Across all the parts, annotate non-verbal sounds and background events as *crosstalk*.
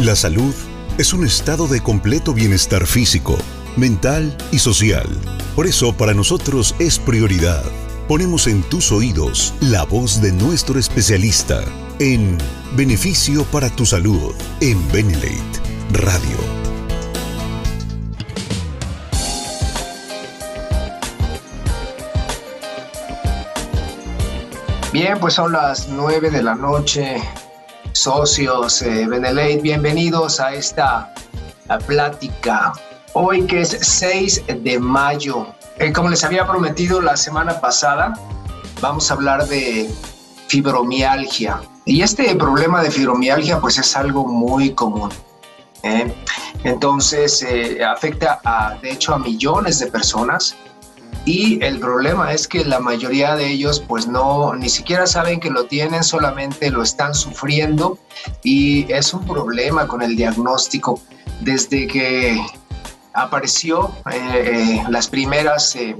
La salud es un estado de completo bienestar físico, mental y social. Por eso para nosotros es prioridad. Ponemos en tus oídos la voz de nuestro especialista en Beneficio para tu Salud en Benelate Radio. Bien, pues son las nueve de la noche socios eh, Benelete, bienvenidos a esta plática. Hoy que es 6 de mayo, eh, como les había prometido la semana pasada, vamos a hablar de fibromialgia. Y este problema de fibromialgia pues es algo muy común. ¿eh? Entonces afecta a, de hecho a millones de personas y el problema es que la mayoría de ellos pues no, ni siquiera saben que lo tienen, solamente lo están sufriendo y es un problema con el diagnóstico. Desde que apareció eh, eh, las primeras eh,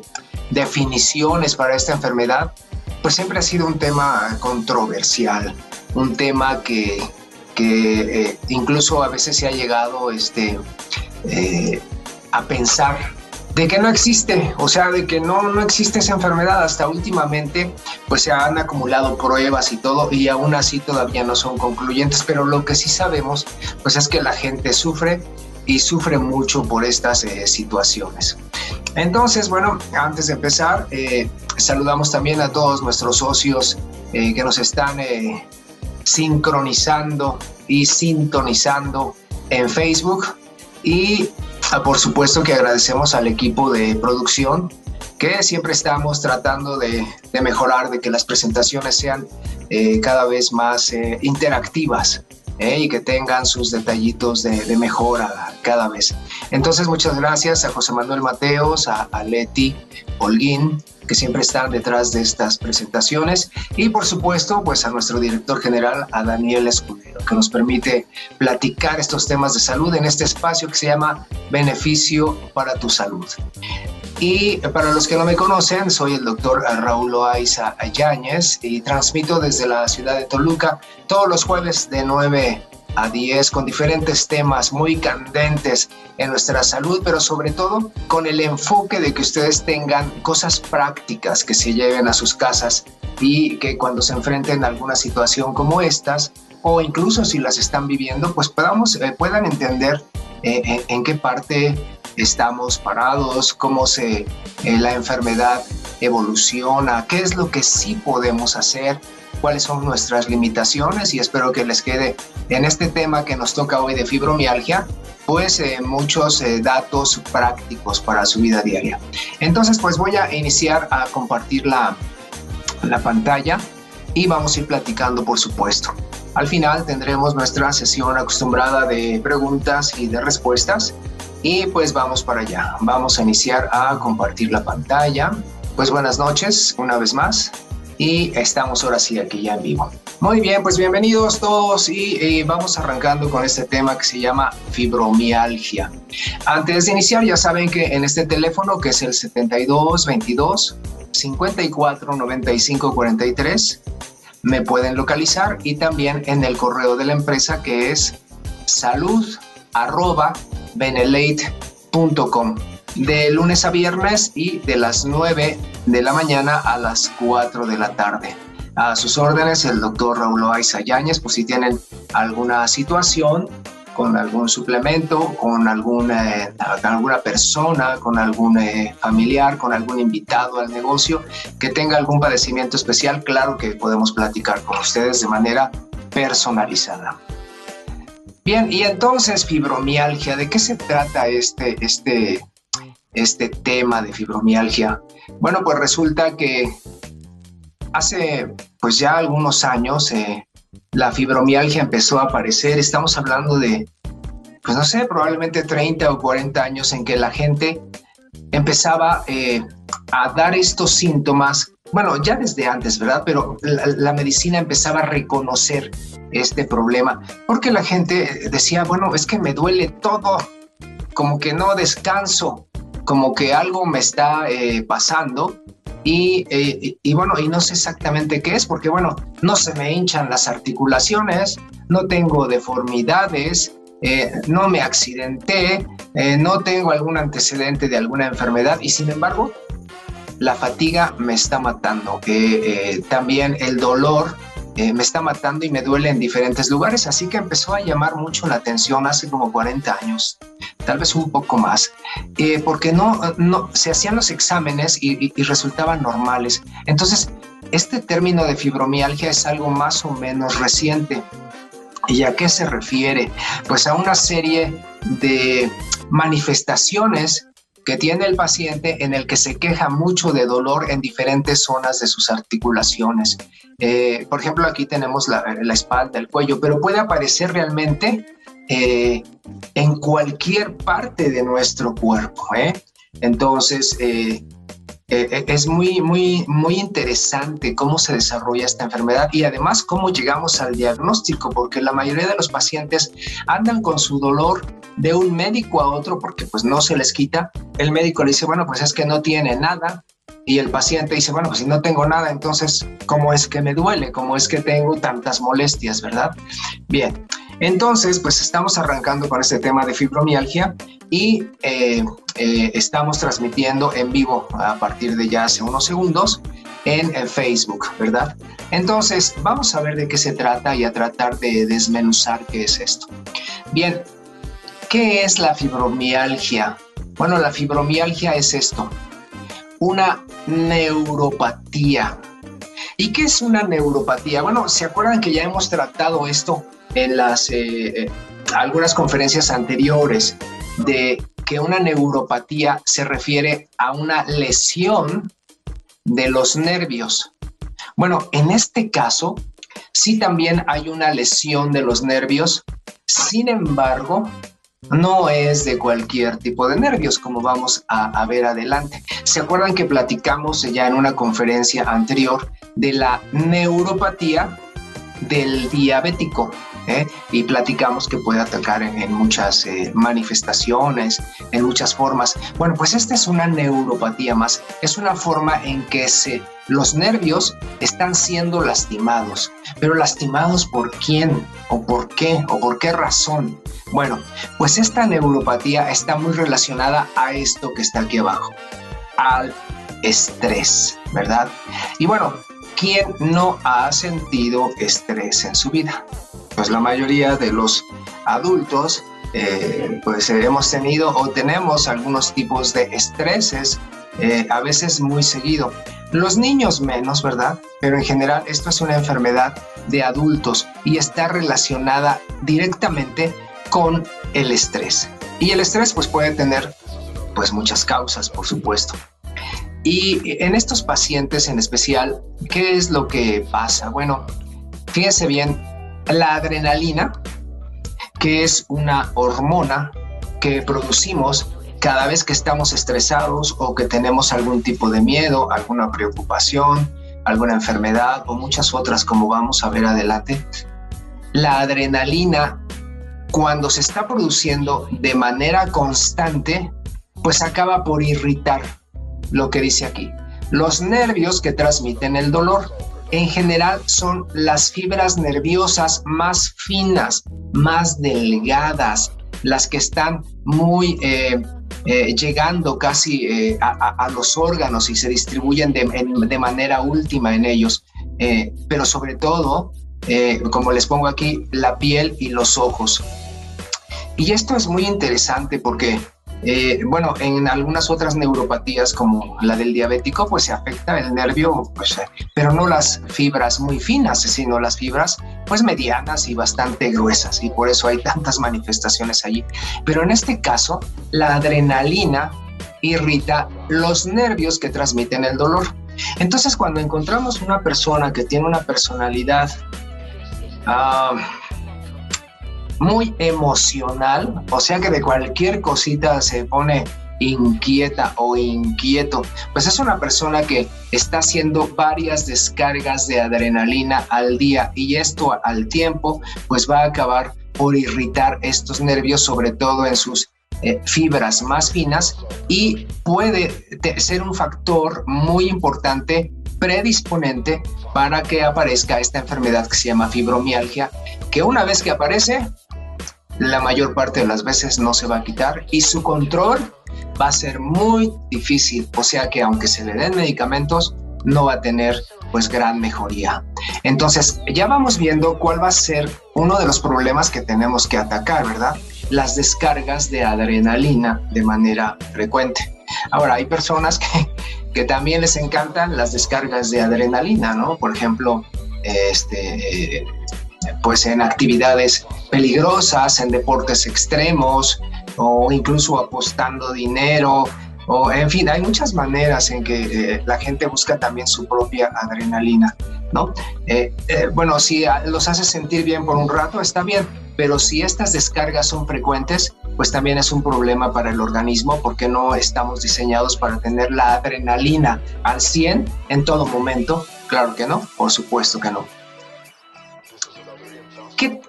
definiciones para esta enfermedad, pues siempre ha sido un tema controversial, un tema que, que incluso a veces se ha llegado este, a pensar de que no existe, o sea, de que no, no existe esa enfermedad. Hasta últimamente, pues se han acumulado pruebas y todo, y aún así todavía no son concluyentes, pero lo que sí sabemos, pues es que la gente sufre y sufre mucho por estas eh, situaciones. Entonces, bueno, antes de empezar, eh, saludamos también a todos nuestros socios eh, que nos están sincronizando y sintonizando en Facebook y por supuesto que agradecemos al equipo de producción que siempre estamos tratando de, mejorar, de que las presentaciones sean eh, cada vez más eh, interactivas eh, y que tengan sus detallitos de, mejora cada vez. Entonces, muchas gracias a José Manuel Mateos, a, Leti Holguín, que siempre están detrás de estas presentaciones y por supuesto pues a nuestro director general, a Daniel Escudero, que nos permite platicar estos temas de salud en este espacio que se llama Beneficio para tu Salud. Y para los que no me conocen, soy el doctor Raúl Loaiza Ayáñez y transmito desde la ciudad de Toluca todos los jueves de 9 a 10 con diferentes temas muy candentes en nuestra salud, pero sobre todo con el enfoque de que ustedes tengan cosas prácticas que se lleven a sus casas y que cuando se enfrenten a alguna situación como estas, o incluso si las están viviendo, pues podamos, eh, puedan entender eh, en, qué parte estamos parados, cómo se, eh, la enfermedad evoluciona, qué es lo que sí podemos hacer, cuáles son nuestras limitaciones y espero que les quede en este tema que nos toca hoy de fibromialgia, pues eh, muchos eh, datos prácticos para su vida diaria. Entonces, pues voy a iniciar a compartir la, la pantalla y vamos a ir platicando, por supuesto. Al final tendremos nuestra sesión acostumbrada de preguntas y de respuestas y pues vamos para allá. Vamos a iniciar a compartir la pantalla. Pues buenas noches una vez más y estamos ahora sí aquí ya en vivo. Muy bien, pues bienvenidos todos y eh, vamos arrancando con este tema que se llama fibromialgia. Antes de iniciar, ya saben que en este teléfono que es el 72 22 54 95 43 me pueden localizar y también en el correo de la empresa que es salud de lunes a viernes y de las 9 de la mañana a las 4 de la tarde. A sus órdenes el doctor Raúl Loaiza Yáñez, pues si tienen alguna situación con algún suplemento, con alguna, eh, alguna persona, con algún eh, familiar, con algún invitado al negocio que tenga algún padecimiento especial, claro que podemos platicar con ustedes de manera personalizada. Bien, y entonces fibromialgia, ¿de qué se trata este, este, este tema de fibromialgia? Bueno, pues resulta que hace pues ya algunos años eh, la fibromialgia empezó a aparecer. Estamos hablando de, pues no sé, probablemente 30 o 40 años en que la gente empezaba eh, a dar estos síntomas, bueno, ya desde antes, ¿verdad? Pero la, medicina empezaba a reconocer este problema, porque la gente decía, bueno, es que me duele todo, como que no descanso, como que algo me está eh, pasando eh, y, bueno, y no sé exactamente qué es, porque bueno, no se me hinchan las articulaciones, no tengo deformidades, eh, no me accidenté, no tengo algún antecedente de alguna enfermedad y sin embargo la fatiga me está matando, eh, también el dolor me está matando y me duele en diferentes lugares, así que empezó a llamar mucho la atención hace como 40 años, tal vez un poco más, porque no, no, se hacían los exámenes y, y resultaban normales. Entonces, este término de fibromialgia es algo más o menos reciente. ¿Y a qué se refiere? Pues a una serie de manifestaciones que tiene el paciente en el que se queja mucho de dolor en diferentes zonas de sus articulaciones. Eh, por ejemplo, aquí tenemos la, espalda, el cuello, pero puede aparecer realmente eh, en cualquier parte de nuestro cuerpo. ¿eh? Entonces, eh, eh, es muy, muy, muy interesante cómo se desarrolla esta enfermedad y además cómo llegamos al diagnóstico, porque la mayoría de los pacientes andan con su dolor de un médico a otro porque pues no se les quita. El médico le dice, bueno, pues es que no tiene nada. Y el paciente dice, bueno, pues si no tengo nada, entonces, ¿cómo es que me duele? ¿Cómo es que tengo tantas molestias, verdad? Bien, entonces, pues estamos arrancando con este tema de fibromialgia y eh, eh, estamos transmitiendo en vivo a partir de ya hace unos segundos en, Facebook, ¿verdad? Entonces, vamos a ver de qué se trata y a tratar de desmenuzar qué es esto. Bien, ¿qué es la fibromialgia? Bueno, la fibromialgia es esto, una neuropatía. ¿Y qué es una neuropatía? Bueno, ¿se acuerdan que ya hemos tratado esto en las eh, algunas conferencias anteriores de que una neuropatía se refiere a una lesión de los nervios. Bueno, en este caso, sí también hay una lesión de los nervios, sin embargo, no es de cualquier tipo de nervios, como vamos a, ver adelante. ¿Se acuerdan que platicamos ya en una conferencia anterior de la neuropatía del diabético? ¿Eh? y platicamos que puede atacar en, muchas eh, manifestaciones, en muchas formas. Bueno, pues esta es una neuropatía más, es una forma en que se, los nervios están siendo lastimados, pero lastimados por quién o por qué o por qué razón. Bueno, pues esta neuropatía está muy relacionada a esto que está aquí abajo, al estrés, ¿verdad? Y bueno, ¿quién no ha sentido estrés en su vida? Pues la mayoría de los adultos eh, pues hemos tenido o tenemos algunos tipos de estreses, eh, a veces muy seguido. Los niños menos, ¿verdad? Pero en general esto es una enfermedad de adultos y está relacionada directamente con el estrés. Y el estrés pues puede tener pues muchas causas, por supuesto. Y en estos pacientes en especial, ¿qué es lo que pasa? Bueno, fíjense bien, la adrenalina, que es una hormona que producimos cada vez que estamos estresados o que tenemos algún tipo de miedo, alguna preocupación, alguna enfermedad o muchas otras como vamos a ver adelante, la adrenalina cuando se está produciendo de manera constante, pues acaba por irritar lo que dice aquí. Los nervios que transmiten el dolor en general son las fibras nerviosas más finas, más delgadas, las que están muy eh, eh, llegando casi eh, a, los órganos y se distribuyen de, manera última en ellos, pero sobre todo, como les pongo aquí, la piel y los ojos. Y esto es muy interesante porque eh, bueno, en algunas otras neuropatías como la del diabético, pues se afecta el nervio, pues, eh, pero no las fibras muy finas, sino las fibras pues medianas y bastante gruesas y por eso hay tantas *laughs* manifestaciones allí. Pero en este caso, la adrenalina irrita los nervios que transmiten el dolor. Entonces, cuando encontramos una persona que tiene una personalidad ah, muy emocional, o sea que de cualquier cosita se pone inquieta o inquieto, pues es una persona que está haciendo varias descargas de adrenalina al día y esto al tiempo pues va a acabar por irritar estos nervios, sobre todo en sus eh, fibras más finas y puede ser un factor muy importante predisponente para que aparezca esta enfermedad que se llama fibromialgia, que una vez que aparece, la mayor parte de las veces no se va a quitar y su control va a ser muy difícil, o sea que aunque se le den medicamentos, no va a tener pues gran mejoría. Entonces, ya vamos viendo cuál va a ser uno de los problemas que tenemos que atacar, ¿verdad? Las descargas de adrenalina de manera frecuente. Ahora, hay personas que, que también les encantan las descargas de adrenalina, ¿no? Por ejemplo, este, pues en actividades peligrosas, en deportes extremos o incluso apostando dinero, o en fin, hay muchas maneras en que eh, la gente busca también su propia adrenalina, ¿no? Eh, eh, bueno, si los hace sentir bien por un rato, está bien, pero si estas descargas son frecuentes, pues también es un problema para el organismo porque no estamos diseñados para tener la adrenalina al 100 en todo momento. Claro que no, por supuesto que no. ¿Qué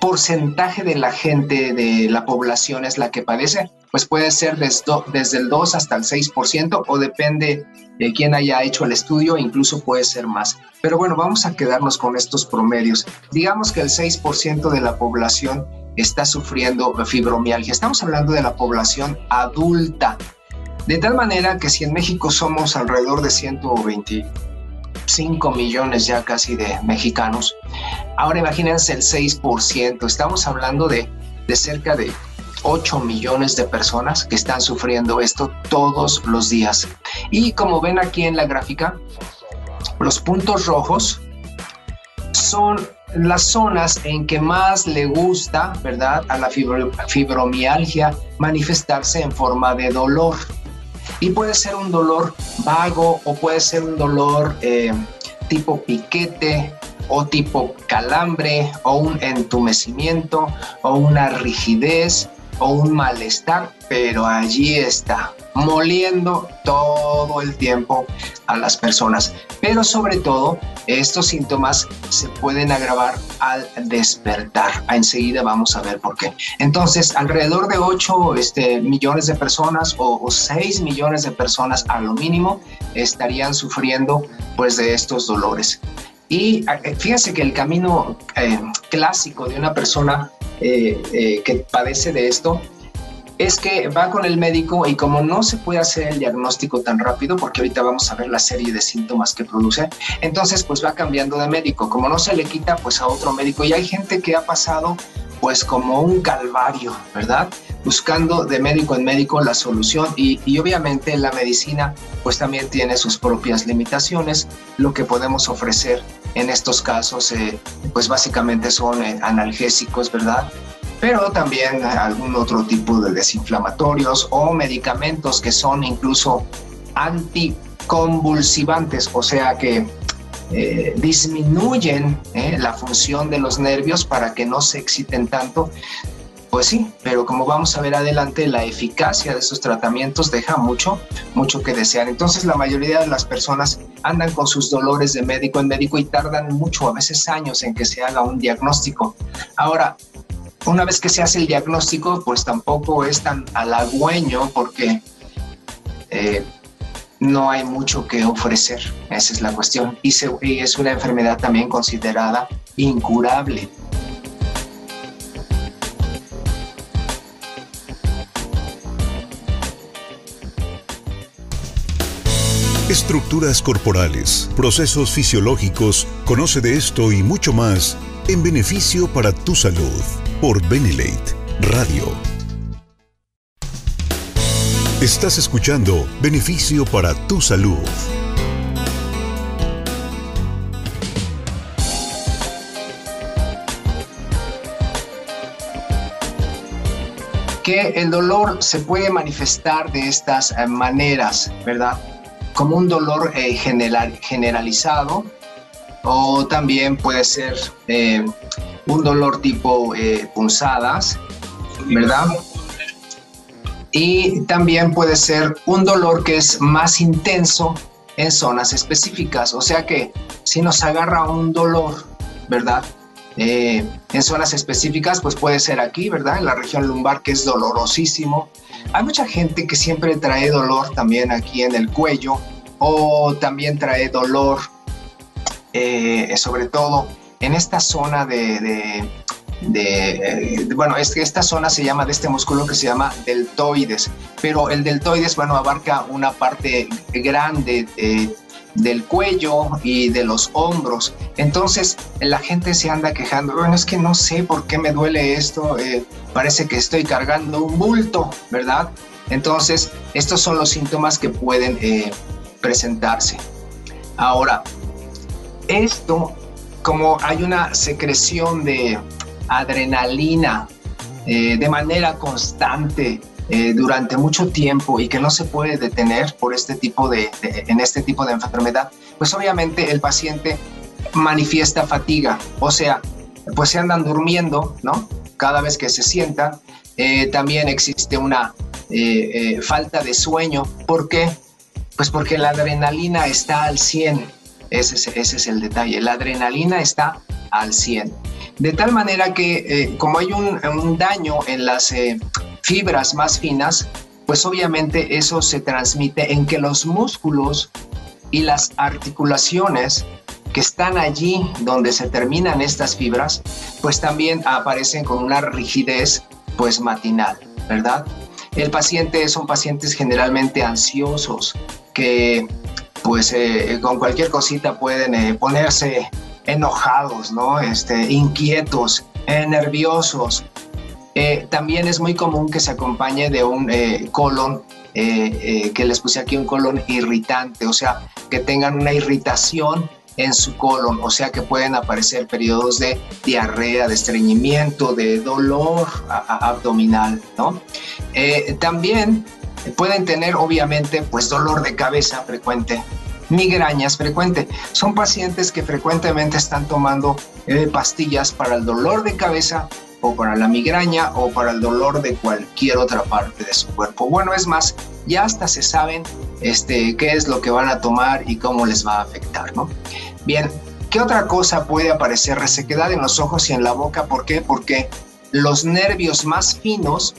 porcentaje de la gente de la población es la que padece? Pues puede ser desde, el 2 hasta el 6% o depende de quién haya hecho el estudio, incluso puede ser más. Pero bueno, vamos a quedarnos con estos promedios. Digamos que el 6% de la población está sufriendo fibromialgia. Estamos hablando de la población adulta. De tal manera que si en México somos alrededor de 120 5 millones ya casi de mexicanos. Ahora imagínense el 6%, estamos hablando de, de cerca de 8 millones de personas que están sufriendo esto todos los días. Y como ven aquí en la gráfica, los puntos rojos son las zonas en que más le gusta, ¿verdad?, a la fibromialgia manifestarse en forma de dolor. Y puede ser un dolor vago o puede ser un dolor eh, tipo piquete o tipo calambre o un entumecimiento o una rigidez o un malestar, pero allí está, moliendo todo el tiempo a las personas. Pero sobre todo, estos síntomas se pueden agravar al despertar. Enseguida vamos a ver por qué. Entonces, alrededor de 8 este, millones de personas o, 6 millones de personas a lo mínimo estarían sufriendo pues de estos dolores. Y eh, fíjense que el camino eh, clásico de una persona eh, que padece de esto es que va con el médico y como no se puede hacer el diagnóstico tan rápido, porque ahorita vamos a ver la serie de síntomas que produce, entonces pues va cambiando de médico. Como no se le quita, pues a otro médico. Y hay gente que ha pasado pues como un calvario, ¿verdad? Buscando de médico en médico la solución y, obviamente la medicina pues también tiene sus propias limitaciones. Lo que podemos ofrecer en estos casos eh, pues básicamente son eh, analgésicos, ¿verdad? pero también algún otro tipo de desinflamatorios o medicamentos que son incluso anticonvulsivantes, o sea que eh, disminuyen eh, la función de los nervios para que no se exciten tanto. Pues sí, pero como vamos a ver adelante, la eficacia de esos tratamientos deja mucho, mucho que desear. Entonces la mayoría de las personas andan con sus dolores de médico en médico y tardan mucho, a veces años en que se haga un diagnóstico. Ahora, una vez que se hace el diagnóstico, pues tampoco es tan halagüeño porque eh, no hay mucho que ofrecer. Esa es la cuestión. Y, y es una enfermedad también considerada incurable. Estructuras corporales, procesos fisiológicos, conoce de esto y mucho más en beneficio para tu salud por Benelate Radio. Estás escuchando Beneficio para tu salud. Que el dolor se puede manifestar de estas eh, maneras, ¿verdad? Como un dolor eh, general, generalizado, o también puede ser eh, un dolor tipo eh, punzadas, ¿verdad? Y también puede ser un dolor que es más intenso en zonas específicas, o sea que si nos agarra un dolor, ¿verdad? Eh, en zonas específicas, pues puede ser aquí, ¿verdad? En la región lumbar, que es dolorosísimo. Hay mucha gente que siempre trae dolor también aquí en el cuello o también trae dolor eh, sobre todo en esta zona de, de, bueno, es que esta zona se llama de este músculo que se llama deltoides, pero el deltoides, bueno, abarca una parte grande del cuello y de los hombros. Entonces la gente se anda quejando, bueno, es que no sé por qué me duele esto, eh, parece que estoy cargando un bulto, ¿verdad? Entonces, estos son los síntomas que pueden eh, presentarse. Ahora, esto, como hay una secreción de adrenalina eh, de manera constante eh, durante mucho tiempo y que no se puede detener por este tipo de, en este tipo de enfermedad, pues obviamente el paciente manifiesta fatiga, o sea, pues se andan durmiendo, ¿no? Cada vez que se sientan, también existe una eh, eh, falta de sueño. ¿Por qué? Pues porque la adrenalina está al 100. Ese es, ese es el detalle. La adrenalina está al 100. De tal manera que eh, como hay un, daño en las fibras más finas, pues obviamente eso se transmite en que los músculos y las articulaciones que están allí donde se terminan estas fibras, pues también aparecen con una rigidez pues matinal, ¿verdad? El paciente son pacientes generalmente ansiosos que pues eh, con cualquier cosita pueden eh, ponerse enojados, ¿no? Este, inquietos, eh, nerviosos. también es muy común que se acompañe de un colon, que les puse aquí un colon irritante, o sea, que tengan una irritación en su colon, o sea que pueden aparecer periodos de diarrea, de estreñimiento, de dolor abdominal, ¿no? Eh, también pueden tener obviamente pues dolor de cabeza frecuente, migrañas frecuente. Son pacientes que frecuentemente están tomando eh, pastillas para el dolor de cabeza o para la migraña o para el dolor de cualquier otra parte de su cuerpo. Bueno, es más, ya hasta se saben este, qué es lo que van a tomar y cómo les va a afectar, ¿no? Bien, ¿qué otra cosa puede aparecer? Resequedad en los ojos y en la boca. ¿Por qué? Porque los nervios más finos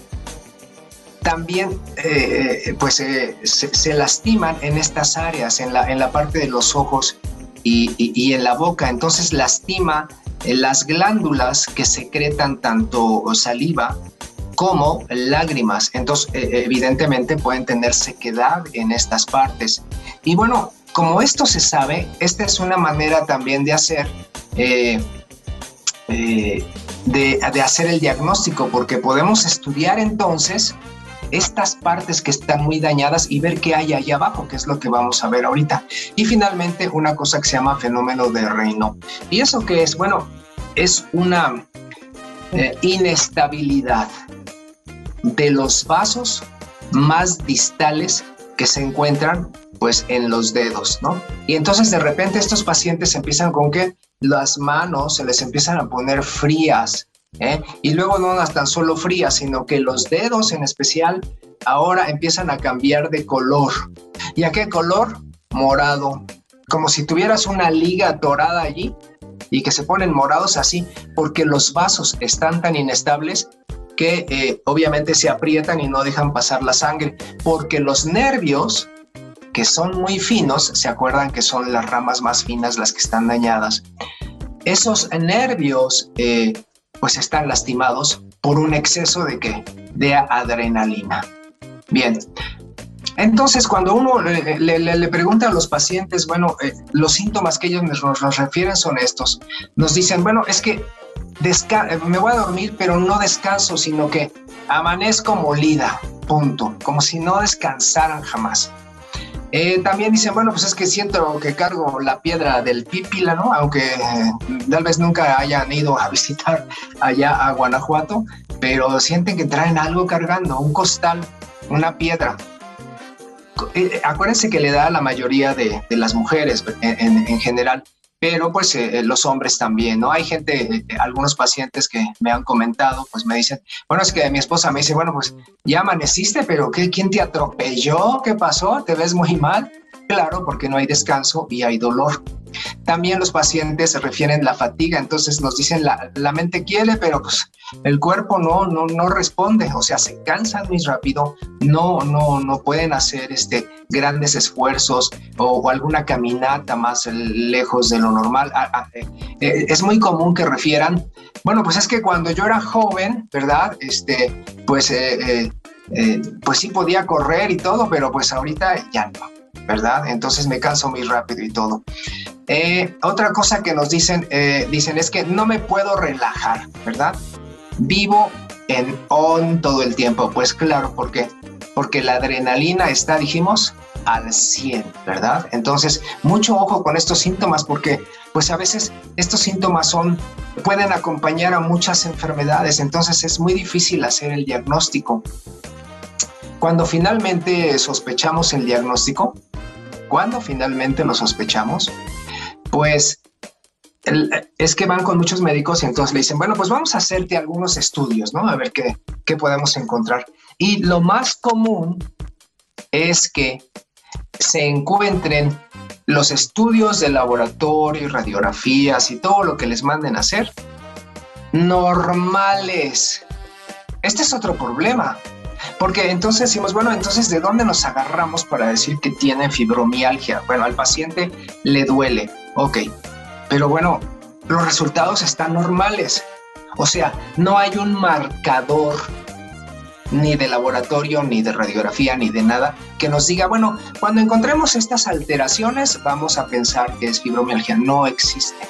también eh, pues, eh, se, lastiman en estas áreas, en la, en la parte de los ojos y, en la boca. Entonces lastima eh, las glándulas que secretan tanto saliva como lágrimas. Entonces, evidentemente pueden tener sequedad en estas partes. Y bueno, como esto se sabe, esta es una manera también de hacer, eh, eh, de, hacer el diagnóstico, porque podemos estudiar entonces estas partes que están muy dañadas y ver qué hay allá abajo, que es lo que vamos a ver ahorita. Y finalmente una cosa que se llama fenómeno de reino. ¿Y eso qué es? Bueno, es una eh, inestabilidad de los vasos más distales que se encuentran pues en los dedos, ¿no? Y entonces de repente estos pacientes empiezan con que las manos se les empiezan a poner frías, ¿eh? Y luego no tan solo frías, sino que los dedos en especial ahora empiezan a cambiar de color. ¿Y a qué color? Morado. Como si tuvieras una liga dorada allí y que se ponen morados así, porque los vasos están tan inestables que eh, obviamente se aprietan y no dejan pasar la sangre, porque los nervios que son muy finos, se acuerdan que son las ramas más finas las que están dañadas, esos nervios eh, pues están lastimados por un exceso de qué? De adrenalina. Bien, entonces, cuando uno le, pregunta a los pacientes, bueno, eh, los síntomas que ellos nos, nos, refieren son estos. Nos dicen, bueno, es que me voy a dormir, pero no descanso, sino que amanezco molida, punto, como si no descansaran jamás. Eh, también dicen, bueno, pues es que siento que cargo la piedra del Pípila, ¿no? Aunque eh, tal vez nunca hayan ido a *laughs* visitar allá a Guanajuato, pero sienten que traen algo cargando, un costal, una piedra. Eh, acuérdense que le da a la mayoría de, las mujeres en, en general pero pues eh, eh, los hombres también, ¿no? Hay gente, eh, algunos pacientes que me han comentado, pues me dicen, bueno, es que mi esposa me dice, bueno, pues ya amaneciste, pero ¿qué, ¿quién te atropelló? ¿Qué pasó? ¿Te ves muy mal? Claro, porque no hay descanso y hay dolor. También los pacientes se refieren la fatiga, entonces nos dicen la, la mente quiere, pero pues el cuerpo no, no, no responde, o sea, se cansan muy rápido, no, no, no pueden hacer este, grandes esfuerzos o, alguna caminata más lejos de lo normal. Ah, ah, eh, eh, es muy común que refieran, bueno, pues es que cuando yo era joven, ¿verdad? Este, pues, eh, pues sí podía correr y todo, pero pues ahorita ya no. ¿Verdad? Entonces me canso muy rápido y todo. otra cosa que nos dicen, dicen es que no me puedo relajar, ¿verdad? vivo en on todo el tiempo. Pues claro, ¿por qué? Porque la adrenalina está, dijimos, al 100, ¿verdad? Entonces, mucho ojo con estos síntomas porque pues a veces estos síntomas son pueden acompañar a muchas enfermedades, entonces es muy difícil hacer el diagnóstico. Cuando finalmente sospechamos el diagnóstico, cuando finalmente lo sospechamos, pues es que van con muchos médicos y entonces le dicen, bueno, pues vamos a hacerte algunos estudios, ¿no? A ver qué, podemos encontrar. Y lo más común es que se encuentren los estudios de laboratorio y radiografías y todo lo que les manden hacer normales. Este es otro problema. Porque entonces decimos, bueno, entonces ¿de dónde nos agarramos para decir que tiene fibromialgia? Bueno, al paciente le duele. Ok, pero bueno, los resultados están normales. O sea, no hay un marcador ni de laboratorio, ni de radiografía, ni de nada que nos diga, bueno, cuando encontremos estas alteraciones vamos a pensar que es fibromialgia. No existe.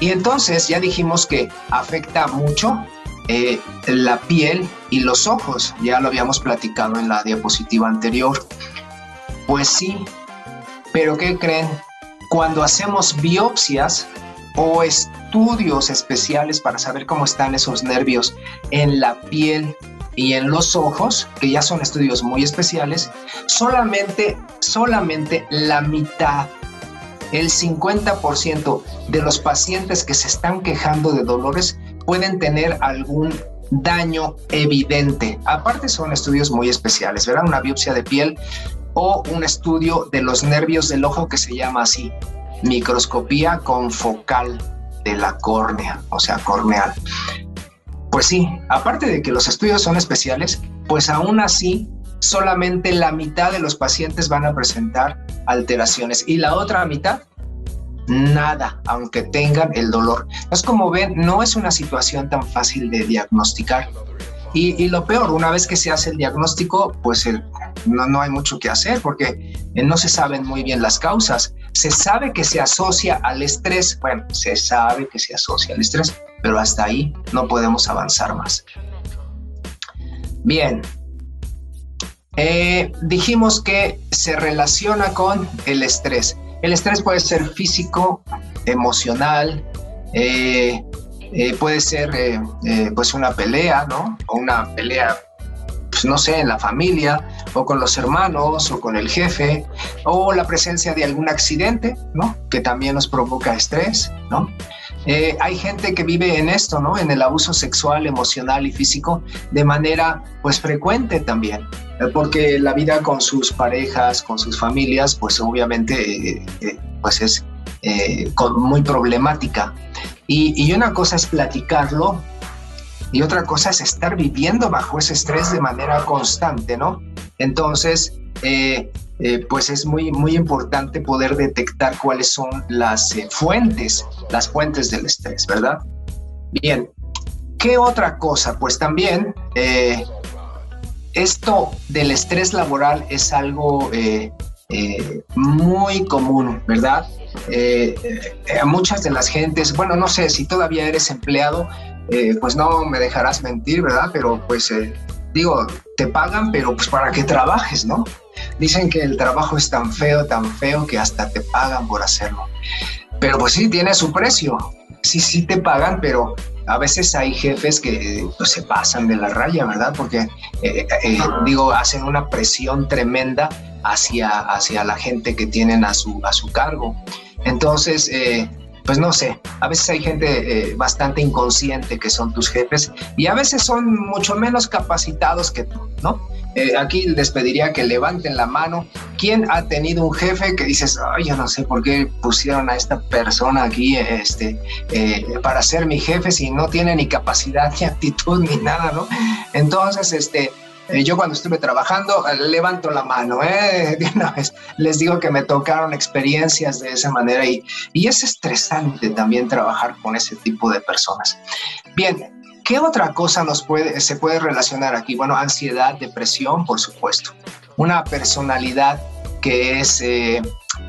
Y entonces ya dijimos que afecta mucho eh, la piel y los ojos. Ya lo habíamos platicado en la diapositiva anterior. Pues sí, pero ¿qué creen? cuando hacemos biopsias o estudios especiales para saber cómo están esos nervios en la piel y en los ojos, que ya son estudios muy especiales, solamente, solamente la mitad, el 50% de los pacientes que se están quejando de dolores pueden tener algún daño evidente. Aparte son estudios muy especiales, ¿verdad? Una biopsia de piel o un estudio de los nervios del ojo que se llama así, microscopía confocal de la córnea, o sea, corneal. Pues sí, aparte de que los estudios son especiales, pues aún así solamente la mitad de los pacientes van a presentar alteraciones y la otra mitad nada, aunque tengan el dolor. Es como ven, no es una situación tan fácil de diagnosticar. Y, lo peor, una vez que se hace el diagnóstico, pues no, no hay mucho que hacer porque eh, no se saben muy bien las causas. Se sabe que se asocia al estrés, bueno, se sabe que se asocia al estrés, pero hasta ahí no podemos avanzar más. Bien, eh, dijimos que se relaciona con el estrés. El estrés puede ser físico, emocional, eh, eh, puede ser eh, pues una pelea, ¿no? O una pelea, pues no sé, en la familia, o con los hermanos, o con el jefe, o la presencia de algún accidente, ¿no? Que también nos provoca estrés, ¿no? Hay gente que vive en esto, ¿no? En el abuso sexual, emocional y físico de manera, pues, frecuente también, porque la vida con sus parejas, con sus familias, pues, obviamente, pues, es muy problemática. Y, una cosa es platicarlo y otra cosa es estar viviendo bajo ese estrés de manera constante, ¿no? Entonces, eh, eh, pues es muy, muy importante poder detectar cuáles son las eh, fuentes, las fuentes del estrés, ¿verdad? Bien, ¿qué otra cosa? Pues también esto del estrés laboral es algo muy común, ¿verdad? Eh, eh, a muchas de las gentes, bueno, no sé, si todavía eres empleado, eh, pues no me dejarás mentir, ¿verdad? Pero pues digo, te pagan, pero pues para que trabajes, ¿no? Dicen que el trabajo es tan feo, tan feo que hasta te pagan por hacerlo. Pero pues sí, tiene su precio. Sí, sí te pagan, pero a veces hay jefes que pues, se pasan de la raya, ¿verdad? Porque, digo, hacen una presión tremenda hacia, hacia la gente que tienen a su, a su cargo. Entonces, eh, pues no sé, a veces hay gente eh, bastante inconsciente que son tus jefes y a veces son mucho menos capacitados que tú, ¿no? eh, aquí les pediría que levanten la mano. ¿Quién ha tenido un jefe que dices, ay, yo no sé por qué pusieron a esta persona aquí este, eh, para ser mi jefe si no tiene ni capacidad, ni *laughs* actitud, ni nada, ¿no? Entonces, este, eh, yo cuando estuve trabajando, levanto la mano, ¿eh? *laughs* de una vez les digo que me tocaron experiencias de esa manera y, es estresante también trabajar con ese tipo de personas. Bien, ¿Qué otra cosa se puede relacionar aquí? Bueno, ansiedad, depresión, por supuesto. Una personalidad que es, eh,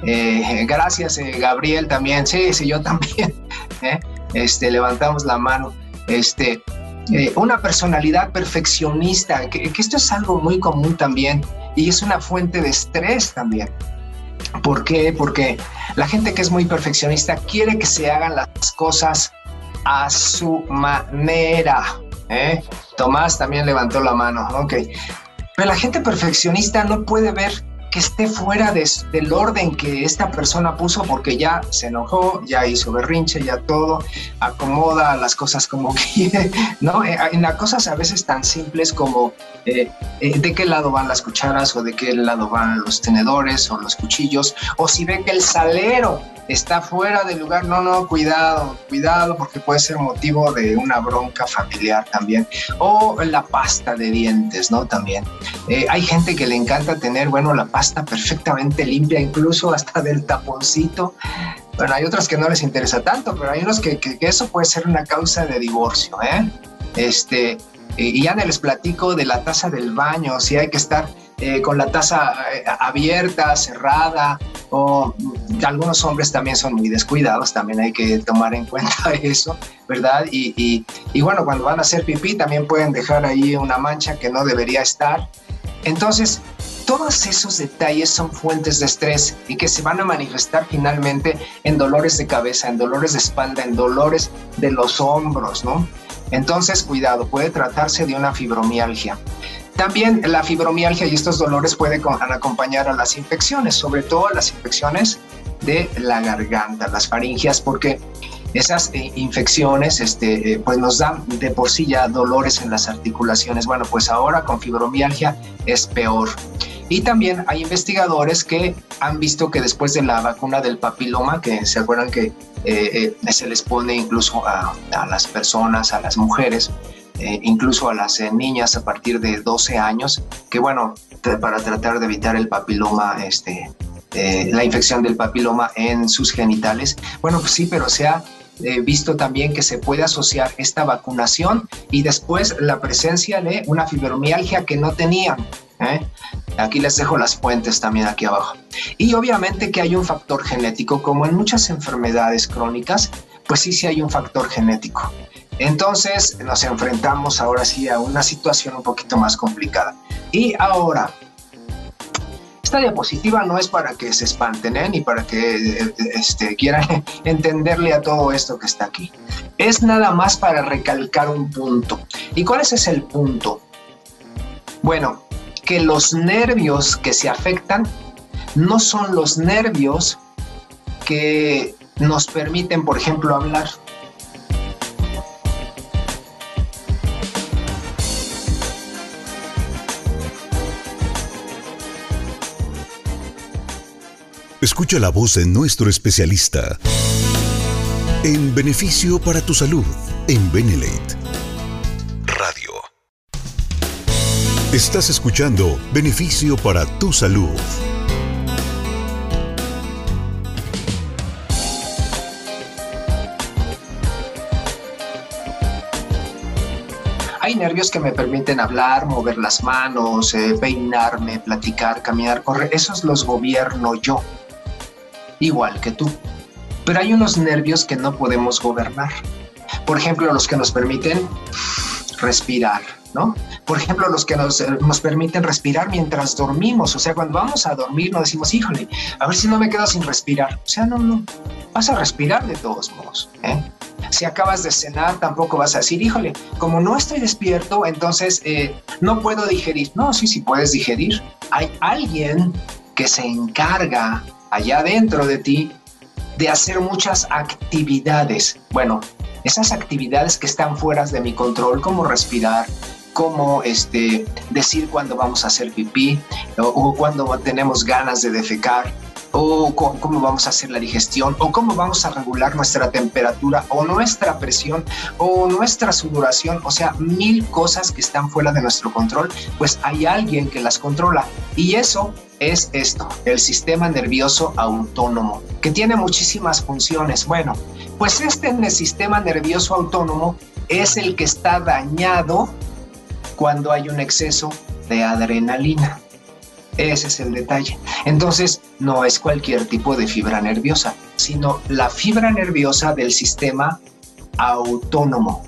eh, gracias eh, Gabriel también, sí, sí, yo también, *laughs* este, levantamos la mano, este, una personalidad perfeccionista, que, que esto es algo muy común también y es una fuente de estrés también. ¿Por qué? Porque la gente que es muy perfeccionista quiere que se hagan las cosas a su manera. ¿eh? Tomás también levantó la mano, ok. Pero la gente perfeccionista no puede ver que esté fuera del orden que esta persona puso porque ya se enojó, ya hizo berrinche, ya todo, acomoda las cosas como *laughs* quiere, ¿no? Eh, en las cosas a veces tan simples como eh, eh, de qué lado van las cucharas o de qué lado van los tenedores o los cuchillos, o si ve que el salero está fuera del lugar, no, no, cuidado, cuidado, porque puede ser motivo de una bronca familiar también. O la pasta de dientes, ¿no? También. Hay gente que le encanta tener, bueno, la pasta perfectamente limpia, incluso hasta del taponcito. Bueno, hay otras que no les interesa tanto, pero hay unos que, que, eso puede ser una causa de divorcio, ¿eh? Este, y ya les platico de la taza del baño, si hay que estar eh, con la taza eh, abierta, cerrada, o mm, algunos hombres también son muy descuidados, también hay que tomar en *laughs* cuenta eso, ¿verdad? Y, y, bueno, cuando van a hacer pipí también pueden dejar ahí una mancha que no debería estar. Entonces, todos esos detalles son fuentes de estrés y que se van a manifestar finalmente en dolores de cabeza, en dolores de espalda, en dolores de los hombros, ¿no? Entonces, cuidado, puede tratarse de una fibromialgia. También la fibromialgia y estos dolores pueden acompañar a las infecciones, sobre todo las infecciones de la garganta, las faringias, porque esas eh, infecciones este, eh, pues nos dan de por sí ya dolores en las articulaciones. Bueno, pues ahora con fibromialgia es peor. Y también hay investigadores que han visto que después de la vacuna del papiloma, que se acuerdan que eh, se les pone incluso a, las personas, a las mujeres, eh, incluso a las eh, niñas a partir de 12 años, que bueno, para tratar de evitar el papiloma, este, eh, la infección del papiloma en sus genitales. Bueno, pues sí, pero se ha visto también que se puede asociar esta vacunación y después la presencia de una fibromialgia que no tenían. Aquí les dejo las fuentes también aquí abajo. Y obviamente que hay un factor genético, como en muchas enfermedades crónicas, pues sí, sí hay un factor genético. Entonces nos enfrentamos ahora sí a una situación un poquito más complicada. Y ahora, esta diapositiva no es para que se espanten ¿eh? ni para que este, quieran *laughs* entenderle a todo esto que está aquí. Es nada más para recalcar un punto. ¿Y cuál es ese el punto? Bueno, que los nervios que se afectan no son los nervios que nos permiten, por ejemplo, hablar. Escucha la voz de nuestro especialista. En beneficio para tu salud, en Benelate Estás escuchando Beneficio para tu salud. Hay nervios que me permiten hablar, mover las manos, eh, peinarme, platicar, caminar, correr. Esos los gobierno yo igual que tú. Pero hay unos nervios que no podemos gobernar. Por ejemplo, los que nos permiten respirar, ¿no? Por ejemplo, los que nos, nos, permiten respirar mientras dormimos. O sea, cuando vamos a dormir nos decimos, híjole, a ver si no me quedo sin respirar. O sea, no, no, vas a respirar de todos modos. ¿eh? Si acabas de cenar, tampoco vas a decir, híjole, como no estoy despierto, entonces eh, no puedo digerir. No, sí, sí puedes digerir. Hay alguien que se encarga allá dentro de ti de hacer muchas actividades. Bueno, esas actividades que están fuera de mi control, como respirar, cómo este, decir cuándo vamos a hacer pipí o, o cuándo tenemos ganas de defecar o cómo vamos a hacer la digestión, o cómo vamos a regular nuestra temperatura, o nuestra presión, o nuestra sudoración, o sea, mil cosas que están fuera de nuestro control, pues hay alguien que las controla. Y eso es esto, el sistema nervioso autónomo, que tiene muchísimas funciones. Bueno, pues este en el sistema nervioso autónomo es el que está dañado cuando hay un exceso de adrenalina. Ese es el detalle. Entonces, no es cualquier tipo de fibra nerviosa, sino la fibra nerviosa del sistema autónomo.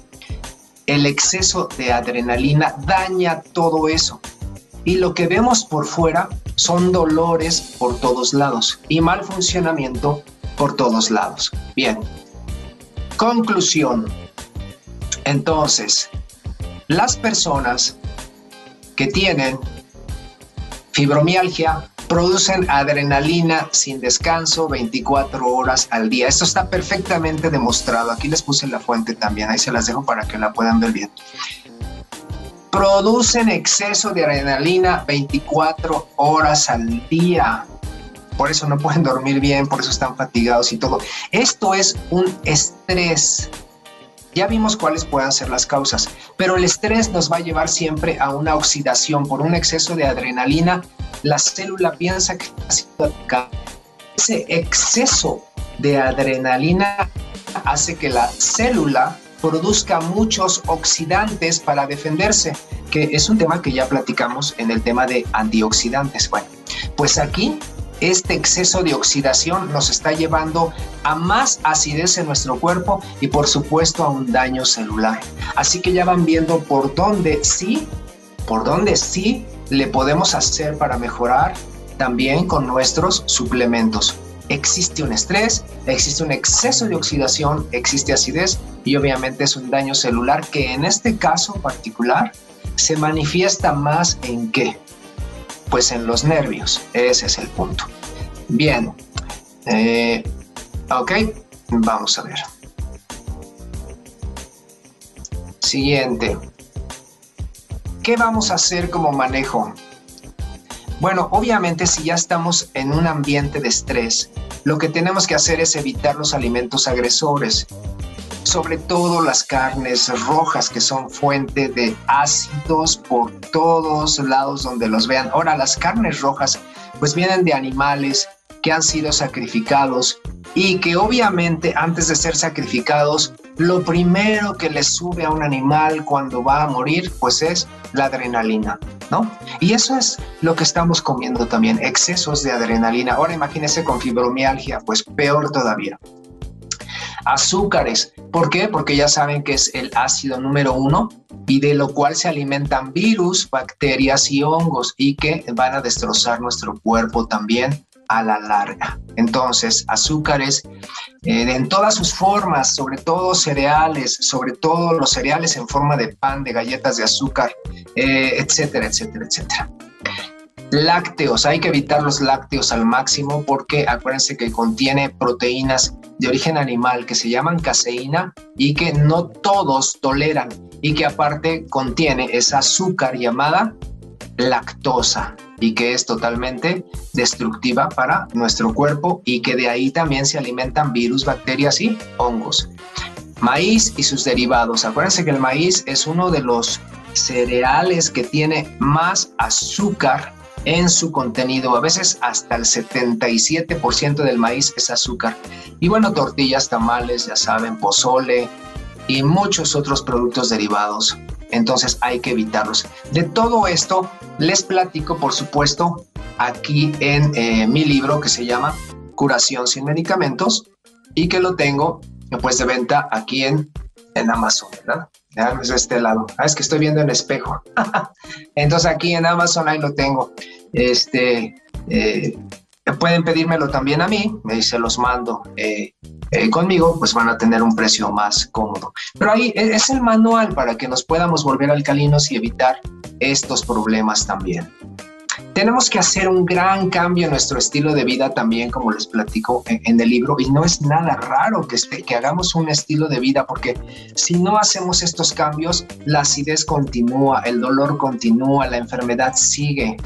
El exceso de adrenalina daña todo eso. Y lo que vemos por fuera son dolores por todos lados y mal funcionamiento por todos lados. Bien. Conclusión. Entonces, las personas que tienen fibromialgia, producen adrenalina sin descanso 24 horas al día. Esto está perfectamente demostrado. Aquí les puse la fuente también, ahí se las dejo para que la puedan ver bien. Producen exceso de adrenalina 24 horas al día. Por eso no pueden dormir bien, por eso están fatigados y todo. Esto es un estrés ya vimos cuáles pueden ser las causas, pero el estrés nos va a llevar siempre a una oxidación por un exceso de adrenalina. La célula piensa que ese exceso de adrenalina hace que la célula produzca muchos oxidantes para defenderse, que es un tema que ya platicamos en el tema de antioxidantes. Bueno, pues aquí este exceso de oxidación nos está llevando a más acidez en nuestro cuerpo y por supuesto a un daño celular. Así que ya van viendo por dónde sí, por dónde sí le podemos hacer para mejorar también con nuestros suplementos. Existe un estrés, existe un exceso de oxidación, existe acidez y obviamente es un daño celular que en este caso particular se manifiesta más en qué? Pues en los nervios, ese es el punto. Bien, eh, ok, vamos a ver. Siguiente. ¿Qué vamos a hacer como manejo? Bueno, obviamente si ya estamos en un ambiente de estrés, lo que tenemos que hacer es evitar los alimentos agresores sobre todo las carnes rojas que son fuente de ácidos por todos lados donde los vean. Ahora, las carnes rojas pues vienen de animales que han sido sacrificados y que obviamente antes de ser sacrificados, lo primero que les sube a un animal cuando va a morir pues es la adrenalina, ¿no? Y eso es lo que estamos comiendo también, excesos de adrenalina. Ahora imagínense con fibromialgia, pues peor todavía azúcares. ¿Por qué? Porque ya saben que es el ácido número uno y de lo cual se alimentan virus, bacterias y hongos y que van a destrozar nuestro cuerpo también a la larga. Entonces, azúcares eh, en todas sus formas, sobre todo cereales, sobre todo los cereales en forma de pan, de galletas de azúcar, eh, etcétera, etcétera, etcétera. Lácteos, hay que evitar los lácteos al máximo porque acuérdense que contiene proteínas de origen animal que se llaman caseína y que no todos toleran y que aparte contiene esa azúcar llamada lactosa y que es totalmente destructiva para nuestro cuerpo y que de ahí también se alimentan virus, bacterias y hongos. Maíz y sus derivados. Acuérdense que el maíz es uno de los cereales que tiene más azúcar en su contenido. A veces hasta el 77% del maíz es azúcar. Y bueno, tortillas, tamales, ya saben, pozole y muchos otros productos derivados. Entonces hay que evitarlos. De todo esto les platico, por supuesto, aquí en eh, mi libro que se llama Curación sin medicamentos y que lo tengo pues de venta aquí en, en Amazon. Es de este lado. Ah, es que estoy viendo el espejo. *laughs* Entonces aquí en Amazon ahí lo tengo. Este, eh, pueden pedírmelo también a mí, me se los mando eh, eh, conmigo, pues van a tener un precio más cómodo. Pero ahí e, es el manual para que nos podamos volver alcalinos y evitar estos problemas también. Tenemos que hacer un gran cambio en nuestro estilo de vida también, como les platico en, el libro, y no es nada raro que, este, que hagamos un estilo de vida, porque si no hacemos estos cambios, la acidez continúa, el dolor continúa, la enfermedad sigue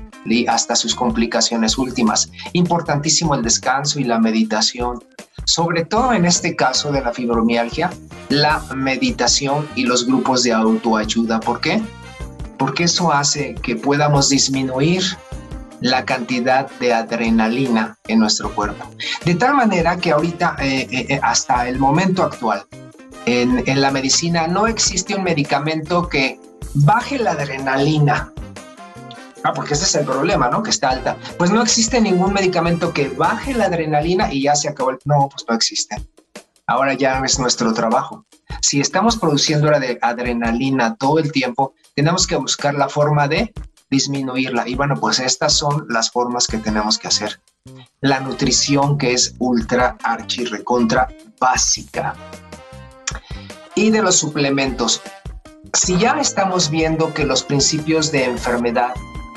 hasta sus complicaciones últimas. Importantísimo el descanso y la meditación. Sobre todo en este caso de la fibromialgia, la meditación y los grupos de autoayuda. ¿Por qué? Porque eso hace que podamos disminuir la cantidad de adrenalina en nuestro cuerpo. De tal manera que ahorita, eh, eh, eh, hasta el momento actual, en, la medicina no existe un medicamento que baje la adrenalina Ah, porque ese es el problema, ¿no? Que está alta. Pues no existe ningún medicamento que baje la adrenalina y ya se acabó el... No, pues no existe. Ahora ya es nuestro trabajo. Si estamos produciendo adrenalina todo el tiempo, tenemos que buscar la forma de disminuirla. Y bueno, pues estas son las formas que tenemos que hacer. La nutrición que es ultra archi recontra básica. Y de los suplementos. Si ya estamos viendo que los principios de enfermedad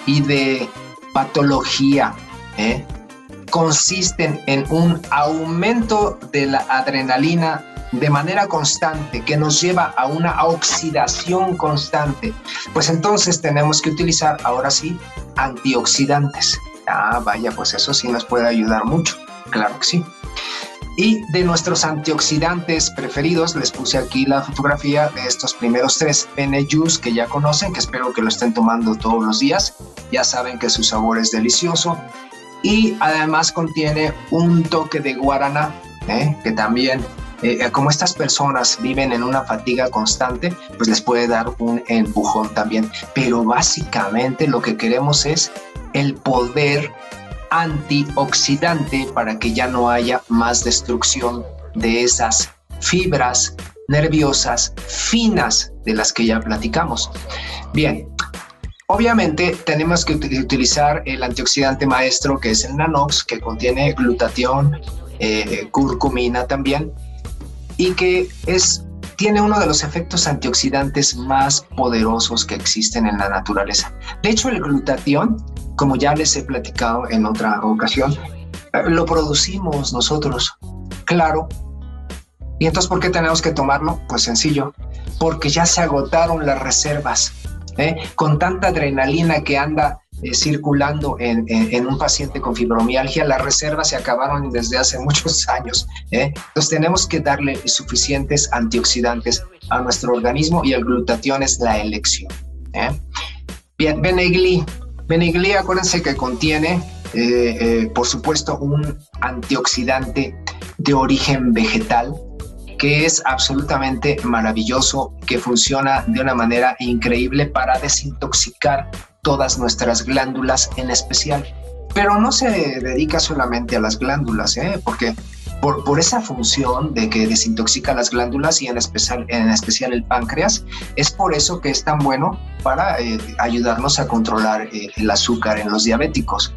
y de patología ¿eh? consisten en un aumento de la adrenalina de manera constante que nos lleva a una oxidación constante, pues entonces tenemos que utilizar ahora sí antioxidantes. Ah, vaya, pues eso sí nos puede ayudar mucho, claro que sí. Y de nuestros antioxidantes preferidos, les puse aquí la fotografía de estos primeros tres N-Juice que ya conocen, que espero que lo estén tomando todos los días. Ya saben que su sabor es delicioso. Y además contiene un toque de guaraná, ¿eh? que también, eh, como estas personas viven en una fatiga constante, pues les puede dar un empujón también. Pero básicamente lo que queremos es el poder antioxidante para que ya no haya más destrucción de esas fibras nerviosas finas de las que ya platicamos. Bien, obviamente tenemos que utilizar el antioxidante maestro que es el Nanox, que contiene glutatión, eh, curcumina también, y que es tiene uno de los efectos antioxidantes más poderosos que existen en la naturaleza. De hecho, el glutatión, como ya les he platicado en otra ocasión, eh, lo producimos nosotros, claro. ¿Y entonces por qué tenemos que tomarlo? Pues sencillo, porque ya se agotaron las reservas. ¿eh? Con tanta adrenalina que anda eh, circulando en, un paciente con fibromialgia, las reservas se acabaron desde hace *laughs* muchos años. ¿eh? Entonces tenemos que darle suficientes antioxidantes a nuestro organismo y el glutatión es la elección. ¿eh? Bien, Benegli. Benegli, acuérdense que contiene, por supuesto, un antioxidante de origen vegetal, que es absolutamente maravilloso, que funciona de una manera increíble para desintoxicar todas nuestras glándulas en especial. Pero no se dedica solamente a las glándulas, ¿eh? porque por, por, esa función de que desintoxica las glándulas y en especial, en especial el páncreas, es por eso que es tan bueno para eh, ayudarnos a controlar eh, el azúcar en los diabéticos.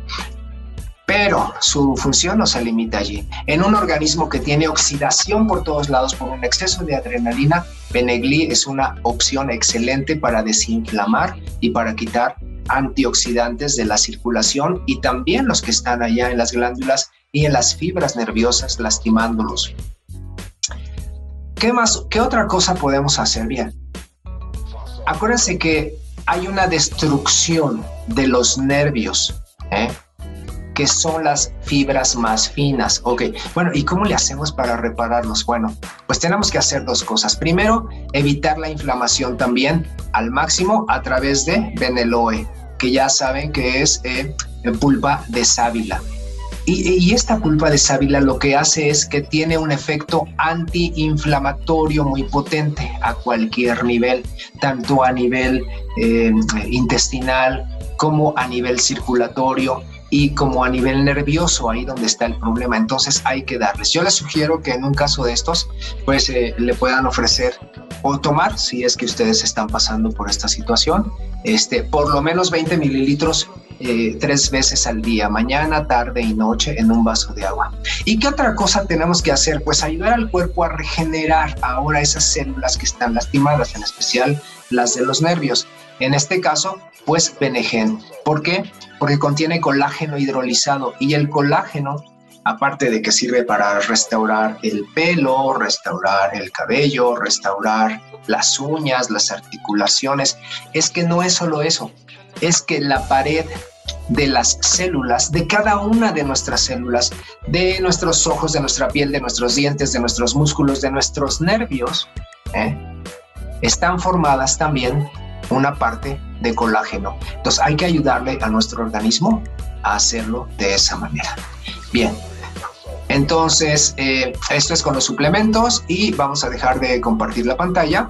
Pero su función no se limita allí. En un organismo que tiene oxidación por todos lados por un exceso de adrenalina, Benegli es una opción excelente para desinflamar y para quitar antioxidantes de la circulación y también los que están allá en las glándulas y en las fibras nerviosas lastimándolos. ¿Qué más? ¿Qué otra cosa podemos hacer bien? Acuérdense que hay una destrucción de los nervios, ¿eh? Que son las fibras más finas. Ok, bueno, ¿y cómo le hacemos para repararlos? Bueno, pues tenemos que hacer dos cosas. Primero, evitar la inflamación también al máximo a través de Beneloe, que ya saben que es eh, pulpa de sábila. Y, esta pulpa de sábila lo que hace es que tiene un efecto antiinflamatorio muy potente a cualquier nivel, tanto a nivel eh, intestinal como a nivel circulatorio y como a nivel nervioso, ahí donde está el problema. Entonces hay que darles. Yo les sugiero que en un caso de estos, pues eh, le puedan ofrecer o tomar, si es que ustedes están pasando por esta situación, este, por lo menos 20 mililitros eh, tres veces al día, mañana, tarde y noche, en un vaso de agua. ¿Y qué otra cosa tenemos que hacer? Pues ayudar al cuerpo a regenerar ahora esas células que están lastimadas, en especial las de los nervios. En este caso, pues Benegen. ¿Por qué? Porque contiene colágeno hidrolizado y el colágeno, aparte de que sirve para restaurar el pelo, restaurar el cabello, restaurar las uñas, las articulaciones, es que no es solo eso, es que la pared de las células, de cada una de nuestras células, de nuestros ojos, de nuestra piel, de nuestros dientes, de nuestros músculos, de nuestros nervios, ¿eh? están formadas también una parte de colágeno. Entonces hay que ayudarle a nuestro organismo a hacerlo de esa manera. Bien, entonces eh, esto es con los suplementos y vamos a dejar de compartir la pantalla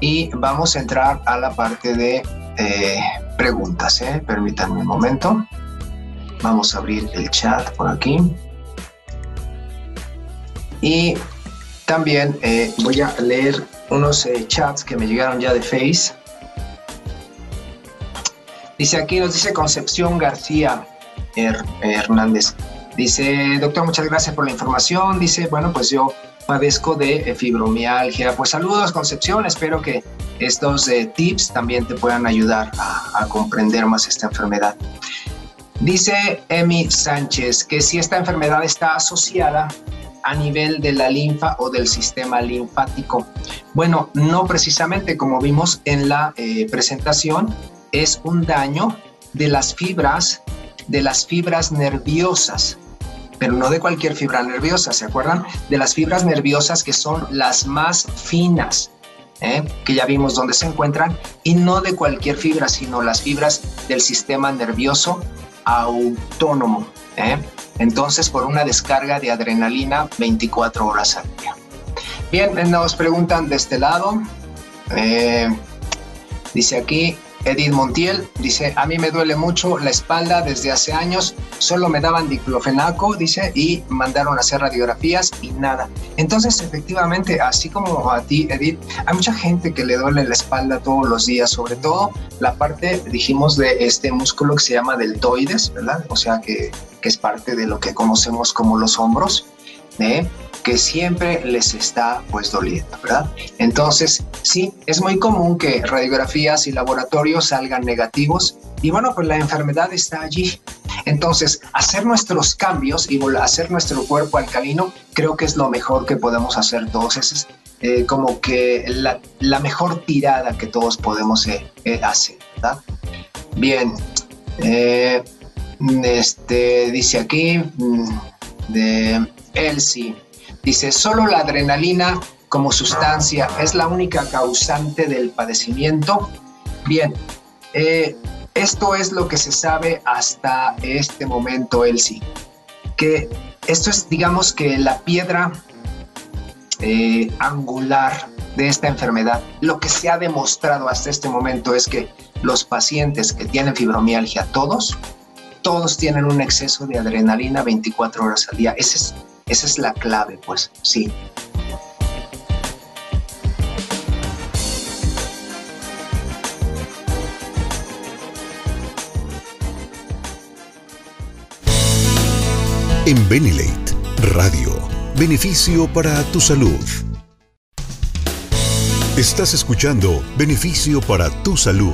y vamos a entrar a la parte de eh, preguntas. ¿eh? Permítanme un momento. Vamos a abrir el chat por aquí. Y también voy a leer unos chats que me llegaron ya de Face. Dice aquí, nos dice Concepción García Hernández. Dice, doctor, muchas gracias por la información. Dice, bueno, pues yo padezco de fibromialgia. Pues saludos, Concepción. Espero que estos eh, tips también te puedan ayudar a, comprender más esta enfermedad. Dice Emi Sánchez que si esta enfermedad está asociada a nivel de la linfa o del sistema linfático. Bueno, no precisamente como vimos en la eh, presentación, es un daño de las fibras, de las fibras nerviosas pero no de cualquier fibra nerviosa, ¿se acuerdan? De las fibras nerviosas que son las más finas, ¿eh? que ya vimos dónde se encuentran, y no de cualquier fibra, sino las fibras del sistema nervioso autónomo. ¿eh? Entonces, por una descarga de adrenalina 24 horas al día. Bien, nos preguntan de este lado. Eh, dice aquí, Edith Montiel dice, a mí me duele mucho la espalda desde hace años, solo me daban diclofenaco, dice, y mandaron a hacer radiografías y nada. Entonces, efectivamente, así como a ti, Edith, hay mucha gente que le duele la espalda todos los días, sobre todo la parte, dijimos, de este músculo que se llama deltoides, ¿verdad? O sea, que, que es parte de lo que conocemos como los hombros. ¿Eh? que siempre les está pues doliendo, ¿verdad? Entonces, sí, es muy común que radiografías y laboratorios salgan negativos y bueno, pues la enfermedad está allí. Entonces, hacer nuestros cambios y hacer nuestro cuerpo alcalino, creo que es lo mejor que podemos hacer todos. Es eh, como que la, mejor tirada que todos podemos eh, eh, hacer, ¿verdad? Bien, este, dice aquí mm, de Elsie. Dice, solo la adrenalina como sustancia es la única causante del padecimiento. Bien, eh, esto es lo que se sabe hasta este momento, Elsie. Que esto es, digamos que la piedra eh, angular de esta enfermedad. Lo que se ha demostrado hasta este momento es que los pacientes que tienen fibromialgia, todos, todos tienen un exceso de adrenalina 24 horas al día. Ese es esa es la clave, pues, sí. En Benilate Radio, beneficio para tu salud. Estás escuchando Beneficio para tu salud.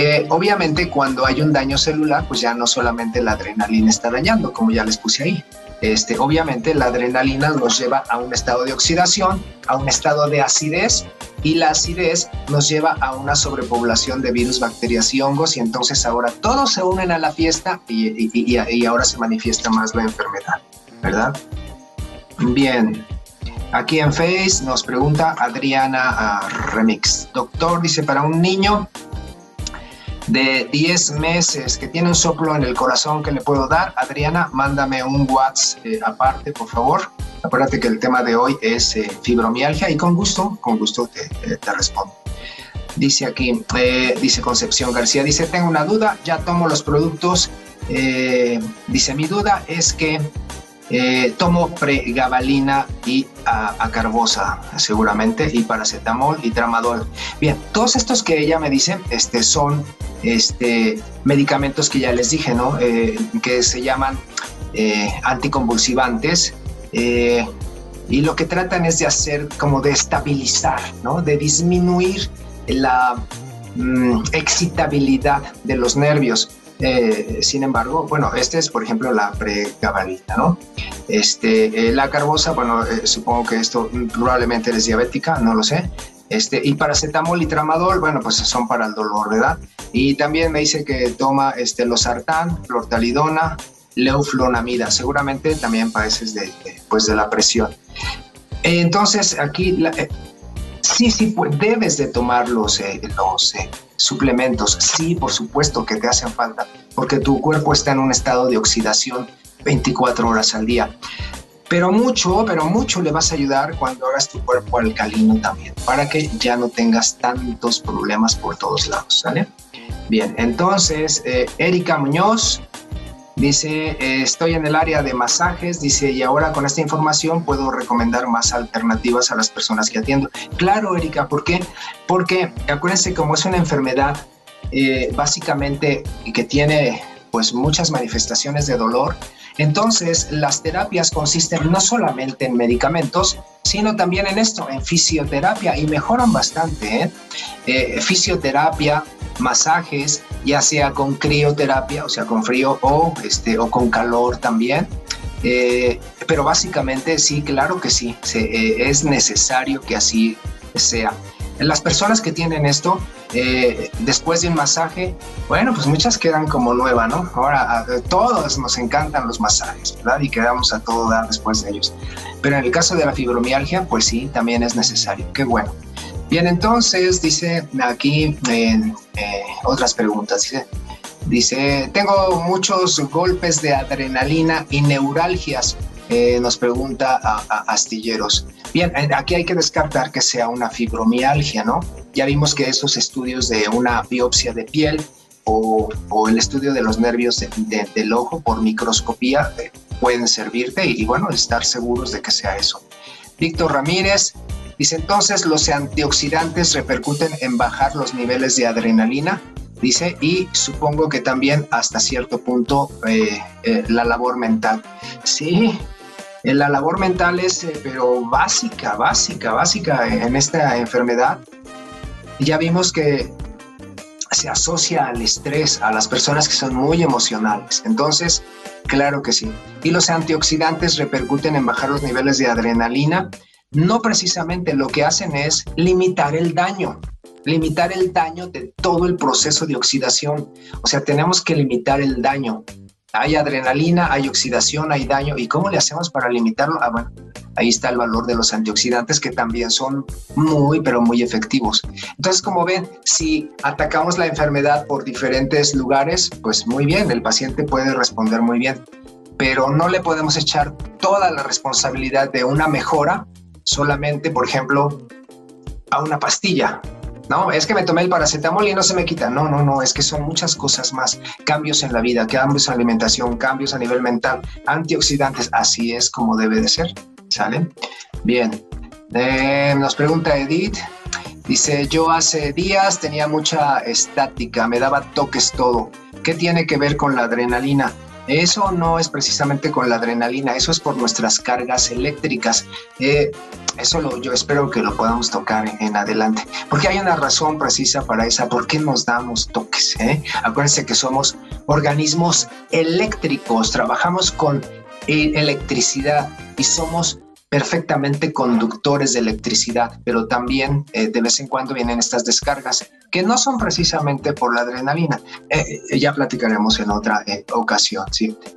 Eh, obviamente cuando hay un daño celular, pues ya no solamente la adrenalina está dañando, como ya les puse ahí. Este, obviamente la adrenalina nos lleva a un estado de oxidación, a un estado de acidez y la acidez nos lleva a una sobrepoblación de virus, bacterias y hongos y entonces ahora todos se unen a la fiesta y, y ahora se manifiesta más la enfermedad, ¿verdad? Bien, aquí en Face nos pregunta Adriana ah, Remix. Doctor, dice, para un niño de 10 meses que tiene un soplo en el corazón que le puedo dar, Adriana, mándame un WhatsApp eh, aparte, por favor. Acuérdate que el tema de hoy es eh, fibromialgia y con gusto, con gusto te, eh, te respondo. Dice aquí, dice Concepción García, dice, tengo una duda, ya tomo los productos. dice, mi duda es que Eh, tomo pregabalina y acarbosa, seguramente, y paracetamol y tramadol. Bien, todos estos que ella me dice este, son este, medicamentos que ya les dije, ¿no? Eh, que se llaman eh, anticonvulsivantes. y lo que tratan es de hacer como de estabilizar, ¿no? De disminuir la mm, excitabilidad de los nervios. Eh, sin embargo, bueno, este es por ejemplo la pregabalina, ¿no? Este, eh, la carbosa, bueno, eh, supongo que esto probablemente es diabética, no lo sé. Este, y paracetamol y tramadol, bueno, pues son para el dolor, ¿verdad? Y también me dice que toma este, losartán, flortalidona, leuflonamida, seguramente también padeces de, pues de la presión. Entonces, aquí la, Sí, sí, pues debes de tomar los, eh, eh, suplementos. Sí, por supuesto que te hacen falta, porque tu cuerpo está en un estado de oxidación 24 horas al día. Pero mucho, pero mucho le vas a ayudar cuando hagas tu cuerpo alcalino también, para que ya no tengas tantos problemas por todos lados, ¿sale? Bien, entonces, eh, Erika Muñoz Dice, eh, estoy en el área de masajes, dice, y ahora con esta información puedo recomendar más alternativas a las personas que atiendo. Claro, Erika, ¿por qué? Porque acuérdense, como es una enfermedad eh, básicamente que tiene pues muchas manifestaciones de dolor, entonces las terapias consisten no solamente en medicamentos, sino también en esto, en fisioterapia, y mejoran bastante. ¿eh? eh fisioterapia, masajes, ya sea con crioterapia, o sea, con frío o, este, o con calor también. Eh, pero básicamente sí, claro que sí, eh, es necesario que así sea. Las personas que tienen esto, eh, después de un masaje, bueno, pues muchas quedan como nueva, ¿no? Ahora, a, todos nos encantan los masajes, ¿verdad? Y quedamos a todo dar después de ellos. Pero en el caso de la fibromialgia, pues sí, también es necesario. Qué bueno. Bien, entonces dice aquí eh, otras preguntas. Dice, dice, tengo muchos golpes de adrenalina y neuralgias. Eh, nos pregunta a, Astilleros. Bien, eh, aquí hay que descartar que sea una fibromialgia, ¿no? Ya vimos que esos estudios de una biopsia de piel o, el estudio de los nervios del ojo por microscopía pueden servirte y bueno, estar seguros de que sea eso. Víctor Ramírez, Dice entonces los antioxidantes repercuten en bajar los niveles de adrenalina, dice, y supongo que también hasta cierto punto eh, eh, la labor mental. Sí, eh, la labor mental es, pero básica, básica, básica en esta enfermedad. Ya vimos que se asocia al estrés, a las personas que son muy emocionales. Entonces, claro que sí. Y los antioxidantes repercuten en bajar los niveles de adrenalina no precisamente lo que hacen es limitar el daño, limitar el daño de todo el proceso de oxidación. O sea, tenemos que limitar el daño. Hay adrenalina, hay oxidación, hay daño. ¿Y cómo le hacemos para limitarlo? Ah, bueno, ahí está el valor de los antioxidantes que también son muy, pero muy efectivos. Entonces, como ven, si atacamos la enfermedad por diferentes lugares, pues muy bien, el paciente puede responder muy bien. Pero no le podemos echar toda la responsabilidad de una mejora solamente, por ejemplo, a una pastilla. No, es que me tomé el paracetamol y no se me quita. No, no, no, es que son muchas cosas más. Cambios en la vida, cambios en alimentación, cambios a nivel mental, antioxidantes. Así es como debe de ser. ¿Sale? Bien. Eh, nos pregunta Edith. Dice, yo hace días tenía mucha estática, me daba toques todo. ¿Qué tiene que ver con la adrenalina? Eso no es precisamente con la adrenalina, eso es por nuestras cargas eléctricas. Eh, eso lo, yo espero que lo podamos tocar en, adelante, porque hay una razón precisa para esa, por qué nos damos toques. Eh? Acuérdense que somos organismos eléctricos, trabajamos con eh, electricidad y somos perfectamente conductores de electricidad, pero también eh, de vez en cuando vienen estas descargas que no son precisamente por la adrenalina. Eh, eh, ya platicaremos en otra ocasión.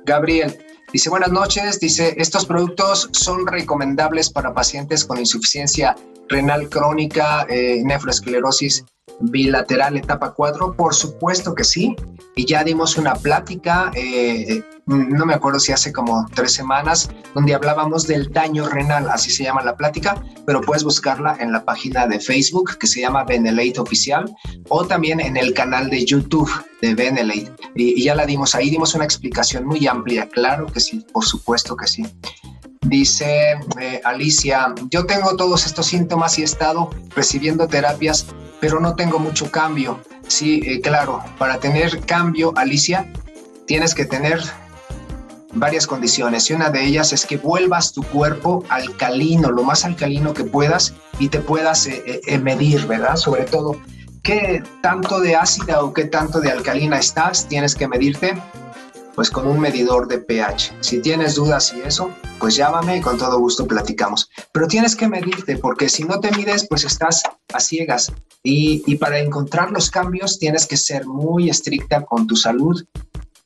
Gabriel dice, buenas noches, dice, estos productos son recomendables para pacientes con insuficiencia renal crónica, nefroesclerosis bilateral etapa 4? Por supuesto que sí. Y ya dimos una plática, eh, no me acuerdo si hace como tres semanas, donde hablábamos del daño renal, así se llama la plática, pero puedes buscarla en la página de Facebook que se llama Benelate Oficial o también en el canal de YouTube de Benelate. Y ya la dimos ahí, dimos una explicación muy amplia, claro que sí, por supuesto que sí. Dice eh, Alicia, yo tengo todos estos síntomas y he estado recibiendo terapias, pero no tengo mucho cambio. Sí, eh, claro, para tener cambio, Alicia, tienes que tener varias condiciones y una de ellas es que vuelvas tu cuerpo alcalino, lo más alcalino que puedas y te puedas eh, medir, ¿verdad? Sobre todo, qué tanto de ácida o qué tanto de alcalina estás, tienes que medirte pues con un medidor de pH. Si tienes dudas y eso, pues llámame y con todo gusto platicamos. Pero tienes que medirte porque si no te mides, pues estás a ciegas. Y, y para encontrar los cambios tienes que ser muy estricta con tu salud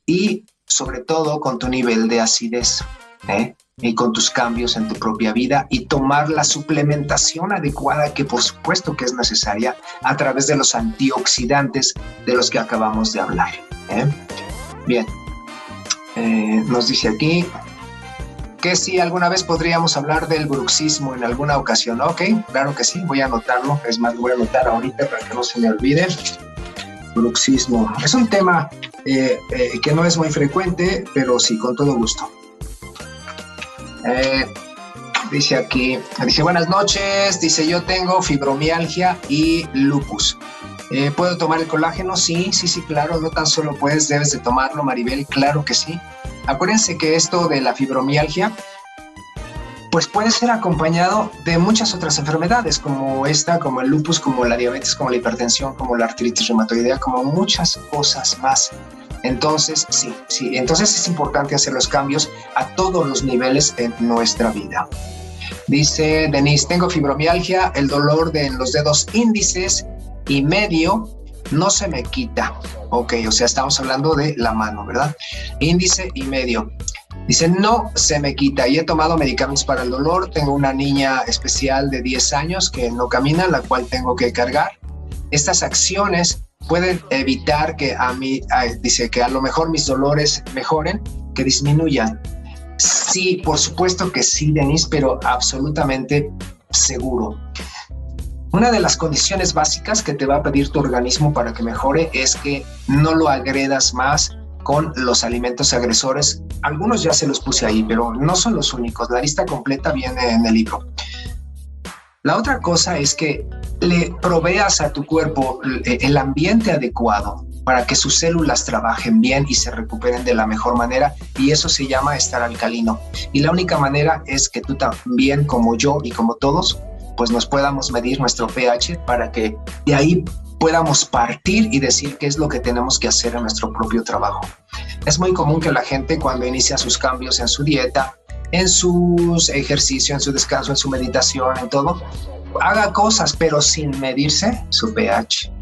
y sobre todo con tu nivel de acidez. ¿eh? y con tus cambios en tu propia vida y tomar la suplementación adecuada que por supuesto que es necesaria a través de los antioxidantes de los que acabamos de hablar. ¿eh? Bien, eh, nos dice aquí que si alguna vez podríamos hablar del bruxismo en alguna ocasión. Ok, claro que sí, voy a anotarlo. Es más, lo voy a anotar ahorita para que no se me olvide. Bruxismo. Es un tema eh, eh, que no es muy frecuente, pero sí, con todo gusto. dice aquí, dice buenas noches, dice yo tengo fibromialgia y lupus. Eh, ¿Puedo tomar el colágeno? Sí, sí, sí, claro. No tan solo puedes, debes de tomarlo, Maribel, claro que sí. Acuérdense que esto de la fibromialgia, pues puede ser acompañado de muchas otras enfermedades, como esta, como el lupus, como la diabetes, como la hipertensión, como la artritis reumatoidea, como muchas cosas más. Entonces, sí, sí, entonces es importante hacer los cambios a todos los niveles en nuestra vida. Dice Denise, tengo fibromialgia, el dolor de los dedos índices y medio no se me quita. Ok, o sea, estamos hablando de la mano, ¿verdad? Índice y medio. Dice, no se me quita y he tomado medicamentos para el dolor. Tengo una niña especial de 10 años que no camina, la cual tengo que cargar. Estas acciones pueden evitar que a mí, dice que a lo mejor mis dolores mejoren, que disminuyan. Sí, por supuesto que sí, Denise, pero absolutamente seguro. Una de las condiciones básicas que te va a pedir tu organismo para que mejore es que no lo agredas más con los alimentos agresores. Algunos ya se los puse ahí, pero no son los únicos. La lista completa viene en el libro. La otra cosa es que le proveas a tu cuerpo el ambiente adecuado para que sus células trabajen bien y se recuperen de la mejor manera y eso se llama estar alcalino. Y la única manera es que tú también como yo y como todos pues nos podamos medir nuestro pH para que de ahí podamos partir y decir qué es lo que tenemos que hacer en nuestro propio trabajo. Es muy común que la gente cuando inicia sus cambios en su dieta, en sus ejercicios, en su descanso, en su meditación, en todo, haga cosas pero sin medirse su pH.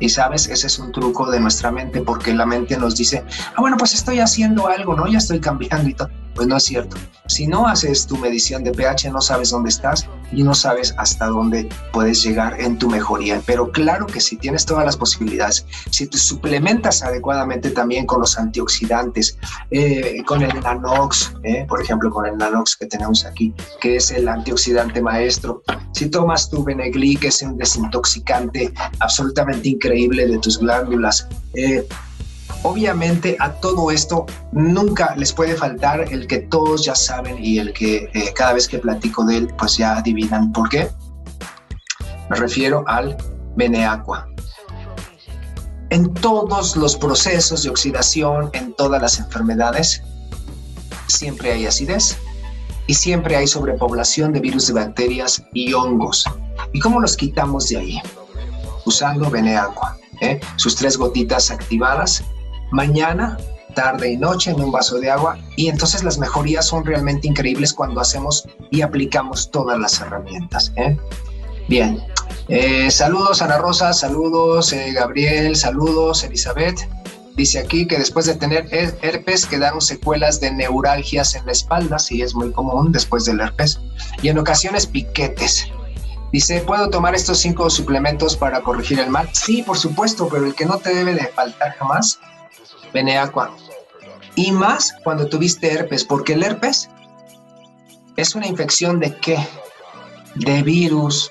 Y sabes, ese es un truco de nuestra mente porque la mente nos dice, ah, bueno, pues estoy haciendo algo, ¿no? Ya estoy cambiando y todo. Pues no es cierto. Si no haces tu medición de pH, no sabes dónde estás y no sabes hasta dónde puedes llegar en tu mejoría. Pero claro que si tienes todas las posibilidades, si te suplementas adecuadamente también con los antioxidantes, eh, con el Nanox, eh, por ejemplo, con el Nanox que tenemos aquí, que es el antioxidante maestro. Si tomas tu Benegli, que es un desintoxicante absolutamente increíble de tus glándulas, eh, Obviamente a todo esto nunca les puede faltar el que todos ya saben y el que eh, cada vez que platico de él pues ya adivinan por qué. Me refiero al Beneaqua. En todos los procesos de oxidación, en todas las enfermedades, siempre hay acidez y siempre hay sobrepoblación de virus, de bacterias y hongos. ¿Y cómo los quitamos de ahí? Usando Beneaqua. ¿eh? Sus tres gotitas activadas mañana, tarde y noche en un vaso de agua y entonces las mejorías son realmente increíbles cuando hacemos y aplicamos todas las herramientas. ¿eh? Bien, eh, saludos Ana Rosa, saludos eh, Gabriel, saludos Elizabeth. Dice aquí que después de tener herpes quedaron secuelas de neuralgias en la espalda, sí es muy común después del herpes, y en ocasiones piquetes. Dice, ¿puedo tomar estos cinco suplementos para corregir el mal? Sí, por supuesto, pero el que no te debe de faltar jamás, Beneaqua. Y más cuando tuviste herpes, porque el herpes es una infección de qué? De virus.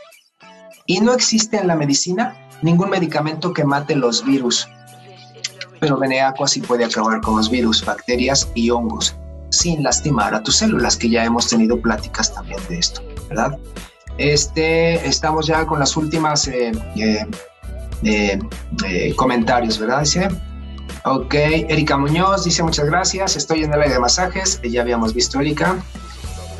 Y no existe en la medicina ningún medicamento que mate los virus. Pero Beneaqua sí puede acabar con los virus, bacterias y hongos sin lastimar a tus células, que ya hemos tenido pláticas también de esto, ¿verdad? Este, estamos ya con las últimas eh, eh, eh, comentarios, ¿verdad? Dice, ok, Erika Muñoz dice muchas gracias, estoy en el área de masajes, ya habíamos visto Erika.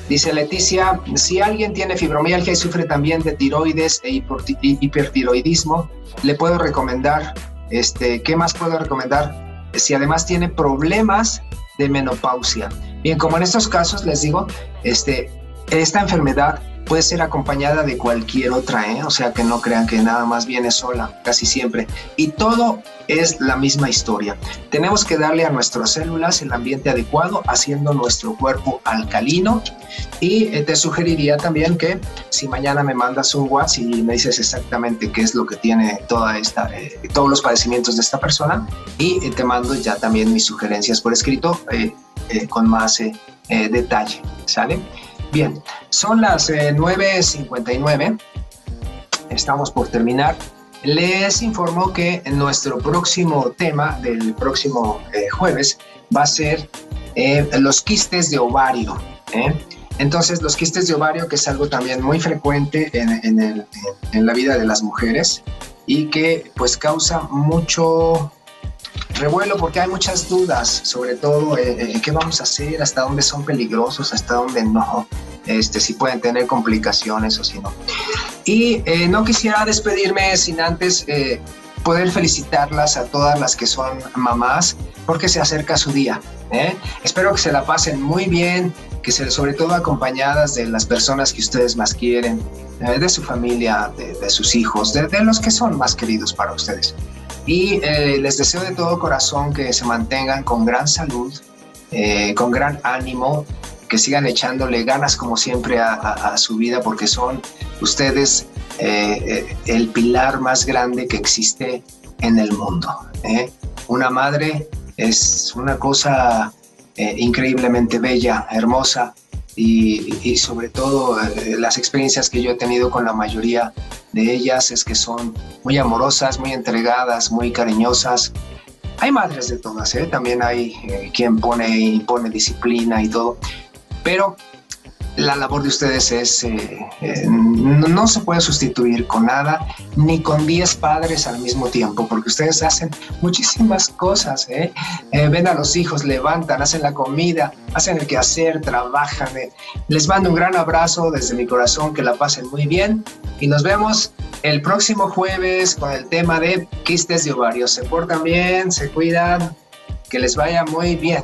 Dice Leticia, si alguien tiene fibromialgia y sufre también de tiroides e hipertiroidismo, le puedo recomendar, este, ¿qué más puedo recomendar? Si además tiene problemas de menopausia. Bien, como en estos casos les digo, este, esta enfermedad puede ser acompañada de cualquier otra, ¿eh? o sea que no crean que nada más viene sola, casi siempre. Y todo es la misma historia. Tenemos que darle a nuestras células el ambiente adecuado, haciendo nuestro cuerpo alcalino. Y eh, te sugeriría también que si mañana me mandas un WhatsApp y me dices exactamente qué es lo que tiene toda esta, eh, todos los padecimientos de esta persona, y te mando ya también mis sugerencias por escrito con más detalle, ¿sale? Bien, son las 9.59. Eh, Estamos por terminar. Les informo que nuestro próximo tema del próximo eh, jueves va a ser eh, los quistes de ovario. Entonces, los quistes de ovario, que es algo también muy frecuente en, en la vida de las mujeres y que pues causa mucho revuelo porque hay muchas dudas, sobre todo eh, qué vamos a hacer, hasta dónde son peligrosos, hasta dónde no, este, si pueden tener complicaciones o si no. Y eh, no quisiera despedirme sin antes eh, poder felicitarlas a todas las que son mamás porque se acerca su día. Espero que se la pasen muy bien, que se, sobre todo acompañadas de las personas que ustedes más quieren, de su familia, de, sus hijos, de los que son más queridos para ustedes. Y eh, les deseo de todo corazón que se mantengan con gran salud, eh, con gran ánimo, que sigan echándole ganas como siempre a, su vida, porque son ustedes eh, el pilar más grande que existe en el mundo. Una madre es una cosa increíblemente bella, hermosa, y, sobre todo eh, las experiencias que yo he tenido con la mayoría de ellas es que son muy amorosas, muy entregadas, muy cariñosas. Hay madres de todas, ¿eh? también hay eh, quien pone y pone disciplina y todo, pero la labor de ustedes es, eh, eh, no, se puede sustituir con nada, ni con 10 padres al mismo tiempo, porque ustedes hacen muchísimas cosas, ¿eh? ven a los hijos, levantan, hacen la comida, hacen el quehacer, trabajan. Les mando un gran abrazo desde mi corazón, que la pasen muy bien y nos vemos el próximo jueves con el tema de quistes de ovarios. Se portan bien, se cuidan, que les vaya muy bien.